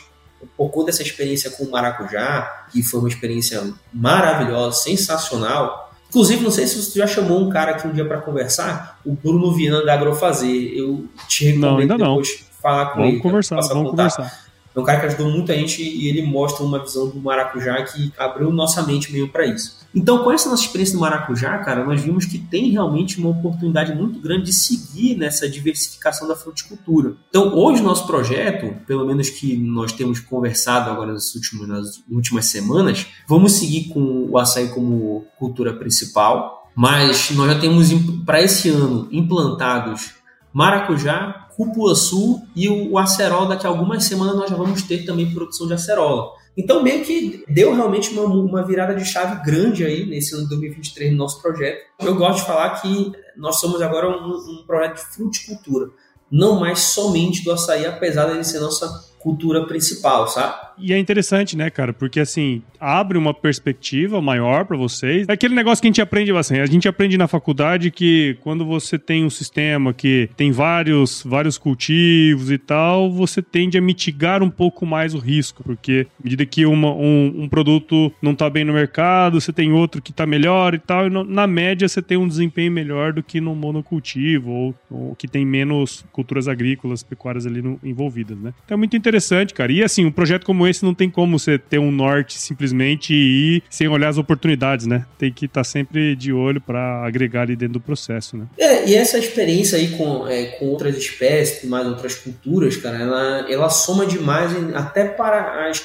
S1: por conta dessa experiência com o maracujá, que foi uma experiência maravilhosa, sensacional. Inclusive, não sei se você já chamou um cara aqui um dia para conversar, o Bruno Viana da Agrofazer. Eu te recomendo
S2: não, ainda
S1: depois
S2: não.
S1: Falar com
S2: vamos
S1: ele.
S2: Conversar, vamos conversar.
S1: É um cara que ajudou muita gente e ele mostra uma visão do maracujá que abriu nossa mente meio para isso. Então, com essa nossa experiência do maracujá, cara, nós vimos que tem realmente uma oportunidade muito grande de seguir nessa diversificação da fruticultura. Então, hoje, nosso projeto, pelo menos que nós temos conversado agora nas últimas, nas últimas semanas, vamos seguir com o açaí como cultura principal, mas nós já temos para esse ano implantados maracujá, cupuaçu e o acerol. Daqui a algumas semanas nós já vamos ter também produção de acerola. Então, meio que deu realmente uma, uma virada de chave grande aí nesse ano de 2023 no nosso projeto. Eu gosto de falar que nós somos agora um, um projeto de fruticultura, não mais somente do açaí, apesar de ser nossa cultura principal, sabe?
S2: E é interessante, né, cara? Porque assim, abre uma perspectiva maior para vocês. É aquele negócio que a gente aprende assim, a gente aprende na faculdade que quando você tem um sistema que tem vários, vários cultivos e tal, você tende a mitigar um pouco mais o risco, porque à medida que uma, um, um produto não tá bem no mercado, você tem outro que tá melhor e tal, e no, na média você tem um desempenho melhor do que no monocultivo ou, ou que tem menos culturas agrícolas, pecuárias ali no, envolvidas, né? Então é muito interessante, cara. E assim, um projeto como esse não tem como você ter um norte simplesmente e ir sem olhar as oportunidades, né? Tem que estar tá sempre de olho para agregar ali dentro do processo, né?
S1: É, e essa experiência aí com, é, com outras espécies, mais outras culturas, cara, ela, ela soma demais até para as,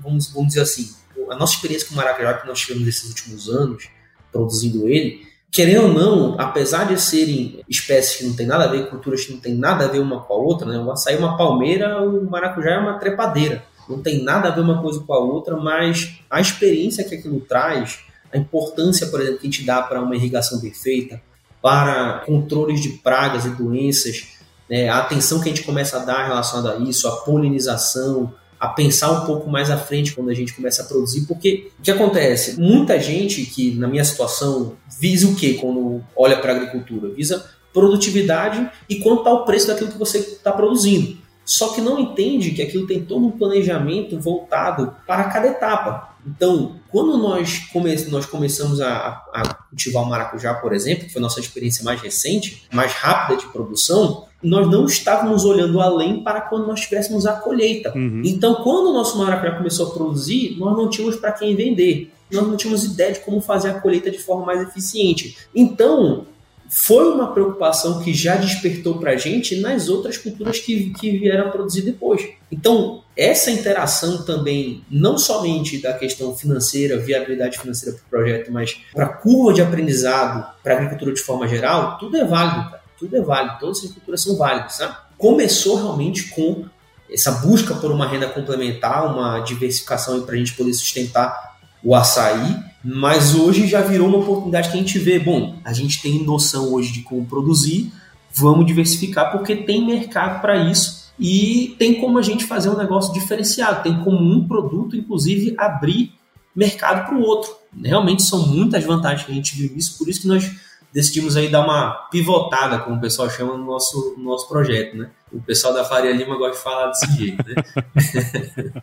S1: vamos, vamos dizer assim, a nossa experiência com o maracujá que nós tivemos nesses últimos anos, produzindo ele, querendo ou não, apesar de serem espécies que não tem nada a ver, culturas que não tem nada a ver uma com a outra, né? O açaí é uma palmeira, o maracujá é uma trepadeira. Não tem nada a ver uma coisa com a outra, mas a experiência que aquilo traz, a importância, por exemplo, que a gente dá para uma irrigação perfeita, para controles de pragas e doenças, né? a atenção que a gente começa a dar relacionada a isso, a polinização, a pensar um pouco mais à frente quando a gente começa a produzir, porque o que acontece? Muita gente que, na minha situação, visa o quê quando olha para a agricultura? Visa produtividade e quanto está o preço daquilo que você está produzindo. Só que não entende que aquilo tem todo um planejamento voltado para cada etapa. Então, quando nós, come nós começamos a, a, cultivar o maracujá, por exemplo, que foi a nossa experiência mais recente, mais rápida de produção, nós não estávamos olhando além para quando nós tivéssemos a colheita. Uhum. Então, quando o nosso maracujá começou a produzir, nós não tínhamos para quem vender. Nós não tínhamos ideia de como fazer a colheita de forma mais eficiente. Então, foi uma preocupação que já despertou para a gente nas outras culturas que, que vieram a produzir depois. Então, essa interação também, não somente da questão financeira, viabilidade financeira para o projeto, mas para a curva de aprendizado, para a agricultura de forma geral, tudo é válido, cara. Tudo é válido, todas as culturas são válidas, sabe? Começou realmente com essa busca por uma renda complementar, uma diversificação para a gente poder sustentar o açaí, mas hoje já virou uma oportunidade que a gente vê, bom, a gente tem noção hoje de como produzir, vamos diversificar porque tem mercado para isso e tem como a gente fazer um negócio diferenciado, tem como um produto, inclusive, abrir mercado para o outro. Realmente são muitas vantagens que a gente viu isso, por isso que nós decidimos aí dar uma pivotada, como o pessoal chama no nosso, no nosso projeto, né? O pessoal da Faria Lima gosta de falar desse jeito, né?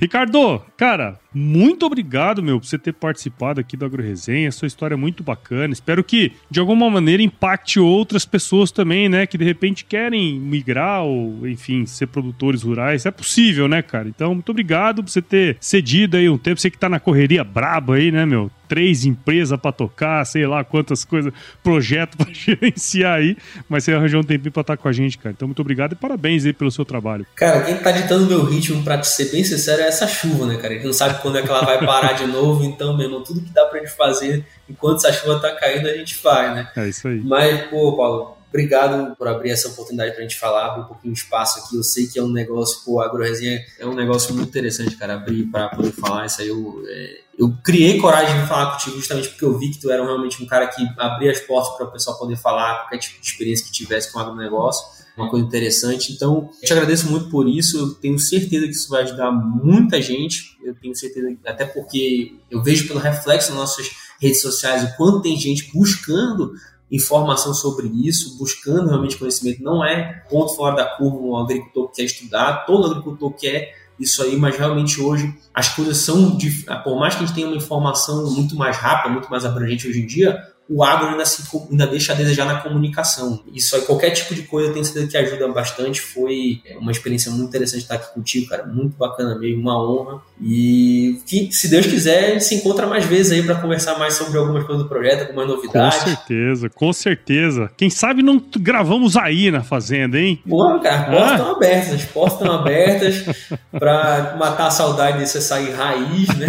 S2: Ricardo, cara, muito obrigado, meu, por você ter participado aqui do AgroResenha. Sua história é muito bacana. Espero que, de alguma maneira, impacte outras pessoas também, né? Que de repente querem migrar ou, enfim, ser produtores rurais. É possível, né, cara? Então, muito obrigado por você ter cedido aí um tempo. Você que tá na correria braba aí, né, meu? Três empresas para tocar, sei lá quantas coisas, projeto para gerenciar aí. Mas você arranjou um tempinho pra estar com a gente, cara. Então, muito obrigado e parabéns aí pelo seu trabalho.
S1: Cara, quem tá ditando meu ritmo, pra te ser bem sincero, é essa chuva, né, cara? A gente não sabe quando é que ela vai parar de novo, então, meu irmão, tudo que dá pra gente fazer enquanto essa chuva tá caindo, a gente faz, né?
S2: É isso aí.
S1: Mas, pô, Paulo, obrigado por abrir essa oportunidade pra gente falar, abrir um pouquinho de espaço aqui. Eu sei que é um negócio, pô, a agroresenha é um negócio muito interessante, cara, abrir para poder falar. Isso aí eu, é, eu criei coragem de falar contigo justamente porque eu vi que tu era realmente um cara que abria as portas para o pessoal poder falar qualquer tipo de experiência que tivesse com o agronegócio uma coisa interessante. Então, eu te agradeço muito por isso. Eu tenho certeza que isso vai ajudar muita gente. Eu tenho certeza, até porque eu vejo pelo reflexo nas nossas redes sociais o quanto tem gente buscando informação sobre isso, buscando realmente conhecimento. Não é ponto fora da curva um agricultor que quer estudar, todo agricultor quer isso aí, mas realmente hoje as coisas são, por mais que a gente tenha uma informação muito mais rápida, muito mais abrangente hoje em dia, o agro ainda, se, ainda deixa a desejar na comunicação. Isso aí, qualquer tipo de coisa tem sido que ajuda bastante. Foi uma experiência muito interessante estar aqui contigo, cara. Muito bacana mesmo, uma honra. E que, se Deus quiser, se encontra mais vezes aí para conversar mais sobre algumas coisas do projeto, algumas novidades.
S2: Com certeza, com certeza. Quem sabe não gravamos aí na fazenda, hein?
S1: Pô, cara, as portas estão abertas, as portas estão abertas para matar a saudade de você sair raiz, né?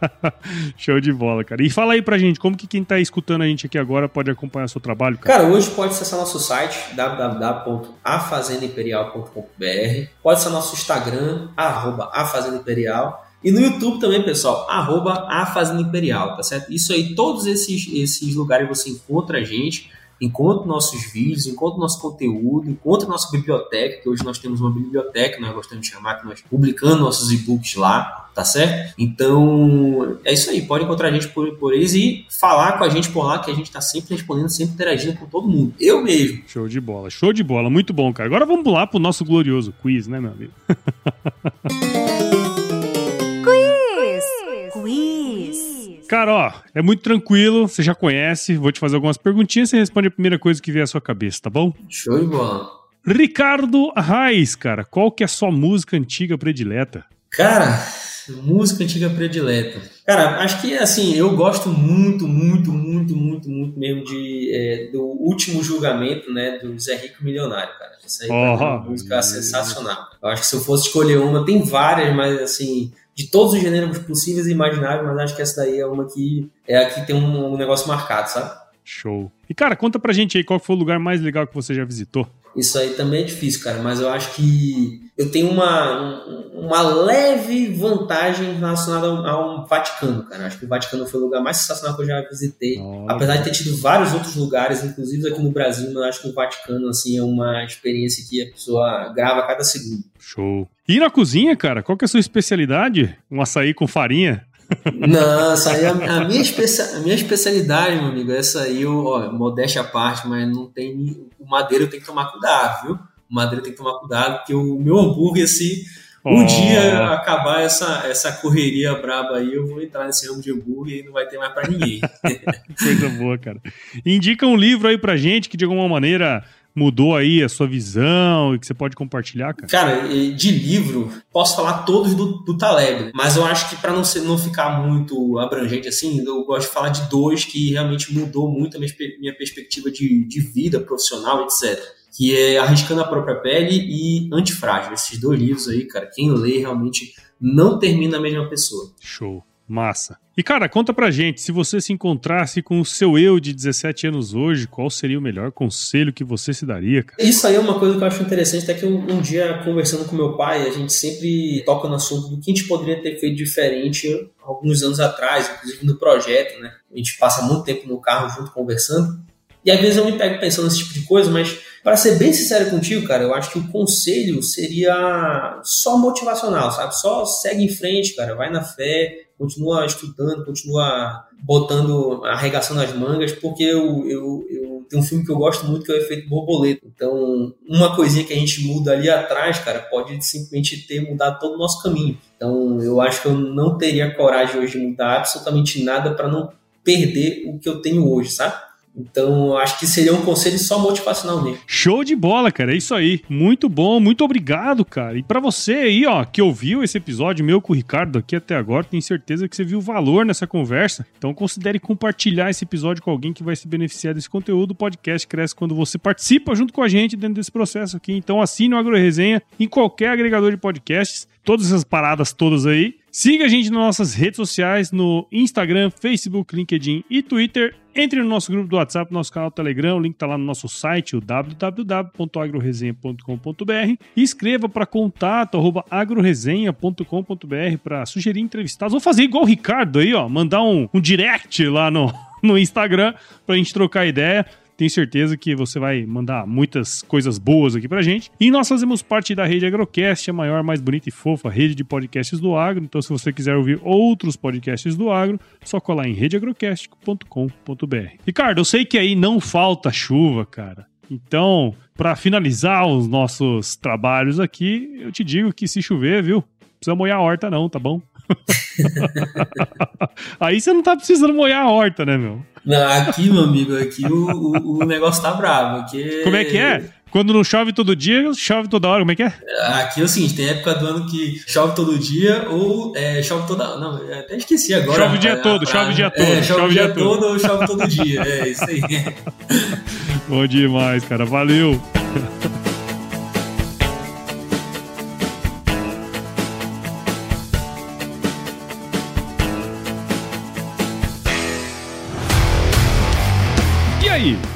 S2: Show de bola, cara. E fala aí pra gente, como que quem tá escutando escutando a gente aqui agora pode acompanhar seu trabalho?
S1: Cara, cara hoje pode acessar nosso site www.afazendaImperial.com.br pode ser nosso Instagram, arroba afazendaImperial e no YouTube também, pessoal, arroba a Fazenda Imperial, tá certo? Isso aí, todos esses, esses lugares você encontra a gente, encontra nossos vídeos, encontra nosso conteúdo, encontra nossa biblioteca, que hoje nós temos uma biblioteca, nós gostamos de chamar, que nós publicamos nossos e-books lá, tá certo? Então, é isso aí. Pode encontrar a gente por, por eles e falar com a gente por lá, que a gente tá sempre respondendo, sempre interagindo com todo mundo. Eu mesmo.
S2: Show de bola, show de bola. Muito bom, cara. Agora vamos pular pro nosso glorioso quiz, né, meu amigo?
S3: quiz! Quiz!
S2: Cara, ó, é muito tranquilo, você já conhece. Vou te fazer algumas perguntinhas, você responde a primeira coisa que vier à sua cabeça, tá bom?
S1: Show de bola.
S2: Ricardo Reis, cara, qual que é a sua música antiga predileta?
S1: Cara, Música antiga predileta. Cara, acho que assim, eu gosto muito, muito, muito, muito, muito mesmo de, é, do último julgamento, né, do Zé Rico Milionário, cara. Isso aí oh, é uma música sensacional. Eu acho que se eu fosse escolher uma, tem várias, mas assim, de todos os gêneros possíveis e imagináveis, mas acho que essa daí é uma que é a que tem um, um negócio marcado, sabe?
S2: Show. E cara, conta pra gente aí qual foi o lugar mais legal que você já visitou.
S1: Isso aí também é difícil, cara, mas eu acho que eu tenho uma, uma leve vantagem relacionada ao, ao Vaticano, cara. Acho que o Vaticano foi o lugar mais sensacional que eu já visitei. Apesar de ter tido vários outros lugares, inclusive aqui no Brasil, mas acho que o Vaticano, assim, é uma experiência que a pessoa grava a cada segundo.
S2: Show. E na cozinha, cara, qual que é a sua especialidade? Um açaí com farinha?
S1: Não, essa aí é a, a minha, especia, a minha especialidade, meu amigo. Essa aí, eu, ó, modéstia à parte, mas não tem. O madeiro tem que tomar cuidado, viu? O madeiro tem que tomar cuidado, porque o meu hambúrguer, se um oh. dia acabar essa, essa correria braba aí, eu vou entrar nesse ramo de hambúrguer e não vai ter mais para ninguém.
S2: Coisa boa, cara. Indica um livro aí pra gente que de alguma maneira mudou aí a sua visão e que você pode compartilhar, cara?
S1: Cara, de livro, posso falar todos do, do Taleb, mas eu acho que para não, não ficar muito abrangente assim, eu gosto de falar de dois que realmente mudou muito a minha, minha perspectiva de, de vida profissional, etc. Que é Arriscando a Própria Pele e Antifrágil. Esses dois livros aí, cara, quem lê realmente não termina a mesma pessoa.
S2: Show. Massa. E cara, conta pra gente, se você se encontrasse com o seu eu de 17 anos hoje, qual seria o melhor conselho que você se daria? Cara?
S1: Isso aí é uma coisa que eu acho interessante, até que um, um, dia conversando com meu pai, a gente sempre toca no assunto do que a gente poderia ter feito diferente alguns anos atrás, inclusive no projeto, né? A gente passa muito tempo no carro junto conversando. E às vezes eu me pego pensando nesse tipo de coisa, mas para ser bem sincero contigo, cara, eu acho que o conselho seria só motivacional, sabe? Só segue em frente, cara, vai na fé, continua estudando, continua botando, arregaçando as mangas, porque eu, eu, eu um filme que eu gosto muito que é o Efeito Borboleta. Então, uma coisinha que a gente muda ali atrás, cara, pode simplesmente ter mudado todo o nosso caminho. Então, eu acho que eu não teria coragem hoje de mudar absolutamente nada para não perder o que eu tenho hoje, sabe? Então, acho que seria um conselho só motivacional mesmo.
S2: Show de bola, cara. É isso aí. Muito bom, muito obrigado, cara. E para você aí, ó, que ouviu esse episódio meu com o Ricardo aqui até agora, tenho certeza que você viu valor nessa conversa. Então, considere compartilhar esse episódio com alguém que vai se beneficiar desse conteúdo. O podcast cresce quando você participa junto com a gente dentro desse processo aqui. Então, assine o Agro Resenha em qualquer agregador de podcasts. Todas essas paradas todas aí. Siga a gente nas nossas redes sociais, no Instagram, Facebook, LinkedIn e Twitter entre no nosso grupo do WhatsApp, no nosso canal do Telegram, o link está lá no nosso site, o www.agroresenha.com.br e escreva para contato agroresenha.com.br para sugerir entrevistados. Vou fazer igual o Ricardo aí, ó, mandar um, um direct lá no, no Instagram para a gente trocar ideia. Tenho certeza que você vai mandar muitas coisas boas aqui pra gente. E nós fazemos parte da rede Agrocast, a maior, mais bonita e fofa rede de podcasts do agro. Então, se você quiser ouvir outros podcasts do agro, só colar em redeagrocast.com.br. Ricardo, eu sei que aí não falta chuva, cara. Então, para finalizar os nossos trabalhos aqui, eu te digo que se chover, viu? precisa molhar a horta, não, tá bom? Aí você não tá precisando molhar a horta, né, meu?
S1: Não, aqui, meu amigo, aqui o, o, o negócio tá bravo. Aqui...
S2: Como é que é? Quando não chove todo dia, chove toda hora, como é que é?
S1: Aqui é o seguinte, tem época do ano que chove todo dia ou é, chove toda... Não, até esqueci agora.
S2: Chove o dia todo, chove o dia todo.
S1: É, chove, o dia, dia todo. todo ou chove todo dia, é isso aí.
S2: Bom demais, cara, valeu.